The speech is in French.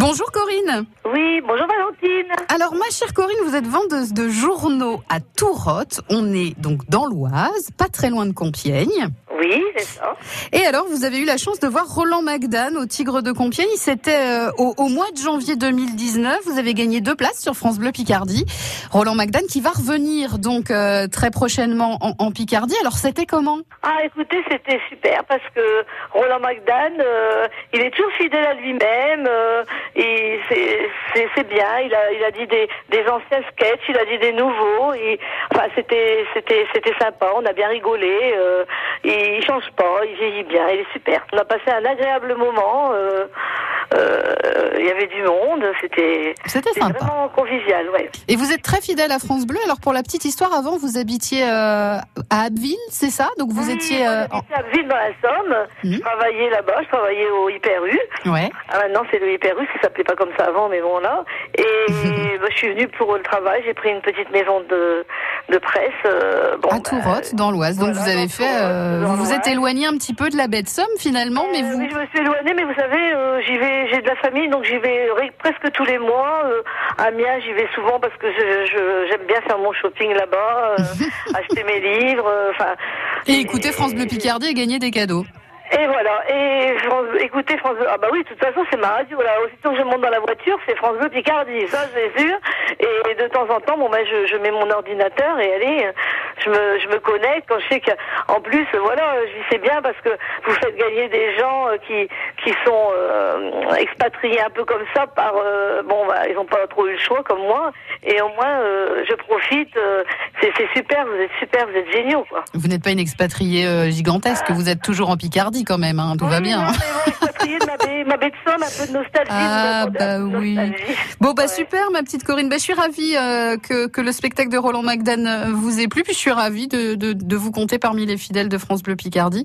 Bonjour Corinne. Oui, bonjour Valentine. Alors ma chère Corinne, vous êtes vendeuse de journaux à Tourotte. On est donc dans l'Oise, pas très loin de Compiègne. Oui, c'est ça. Et alors, vous avez eu la chance de voir Roland Magdan au Tigre de Compiègne. C'était euh, au, au mois de janvier 2019. Vous avez gagné deux places sur France Bleu Picardie. Roland Magdan qui va revenir donc euh, très prochainement en, en Picardie. Alors, c'était comment? Ah, écoutez, c'était super parce que Roland McDan, euh, il est toujours fidèle à lui-même. C'est- c'est bien. Il a, il a dit des, des anciens sketchs, il a dit des nouveaux. Enfin, c'était sympa. On a bien rigolé. euh, et il change pas. Il vieillit bien. Il est super. On a passé un agréable moment. euh, il y avait du monde. C'était C'était vraiment convivial. Ouais. Et vous êtes très fidèle à France Bleu. Alors, pour la petite histoire, avant, vous habitiez euh, à Abbeville, c'est ça? Donc, vous Oui, étiez... moi, euh, à Ville dans la Somme. Mhm. Je travaillais là-bas, je travaillais au Hyper U. Ouais. Ah, maintenant, c'est le Hyper U, ça s'appelait pas comme ça avant, mais bon, là. Et bah, je suis venue pour le travail, j'ai pris une petite maison de, de presse. euh, bon, à bah, Tourotte, dans l'Oise. Donc voilà, vous avez fait, euh, vous vous êtes éloigné un petit peu de la baie de Somme finalement, mais euh, vous. Oui, je me suis éloignée, mais vous savez, euh, j'y vais, j'ai de la famille, donc j'y vais presque tous les mois. À Amiens, j'y vais souvent parce que j'aime bien faire mon shopping là-bas, acheter mes livres, enfin. Et écoutez France Bleu Picardie et gagner des cadeaux. Et voilà. Et France- écoutez France. Ah bah oui, de toute façon, c'est ma radio. Là, aussitôt que je monte dans la voiture, c'est France Bleu Picardie. Ça, c'est sûr. Et de temps en temps, bon, ben, je, je mets mon ordinateur et allez, je me, je me connecte quand je sais qu'en plus, voilà, je dis c'est bien parce que vous faites gagner des gens euh, qui, qui sont euh, expatriés un peu comme ça par, euh, bon, bah, ils n'ont pas trop eu le choix comme moi. Et au moins, euh, je profite. euh, c'est super. Vous êtes super. Vous êtes géniaux, quoi. Vous n'êtes pas une expatriée euh, gigantesque, vous êtes toujours en Picardie quand même, hein, tout va bien. non, hein. mais bon, expatrié de ma baie, ma baie de Somme, un peu de nostalgie. Ah, bah oui. Bon bah Ouais. super ma petite Corinne, bah, je suis ravie euh, que, que le spectacle de Roland Magdan euh, vous ait plu, puis je suis ravie de, de, de vous compter parmi les fidèles de France Bleu Picardie.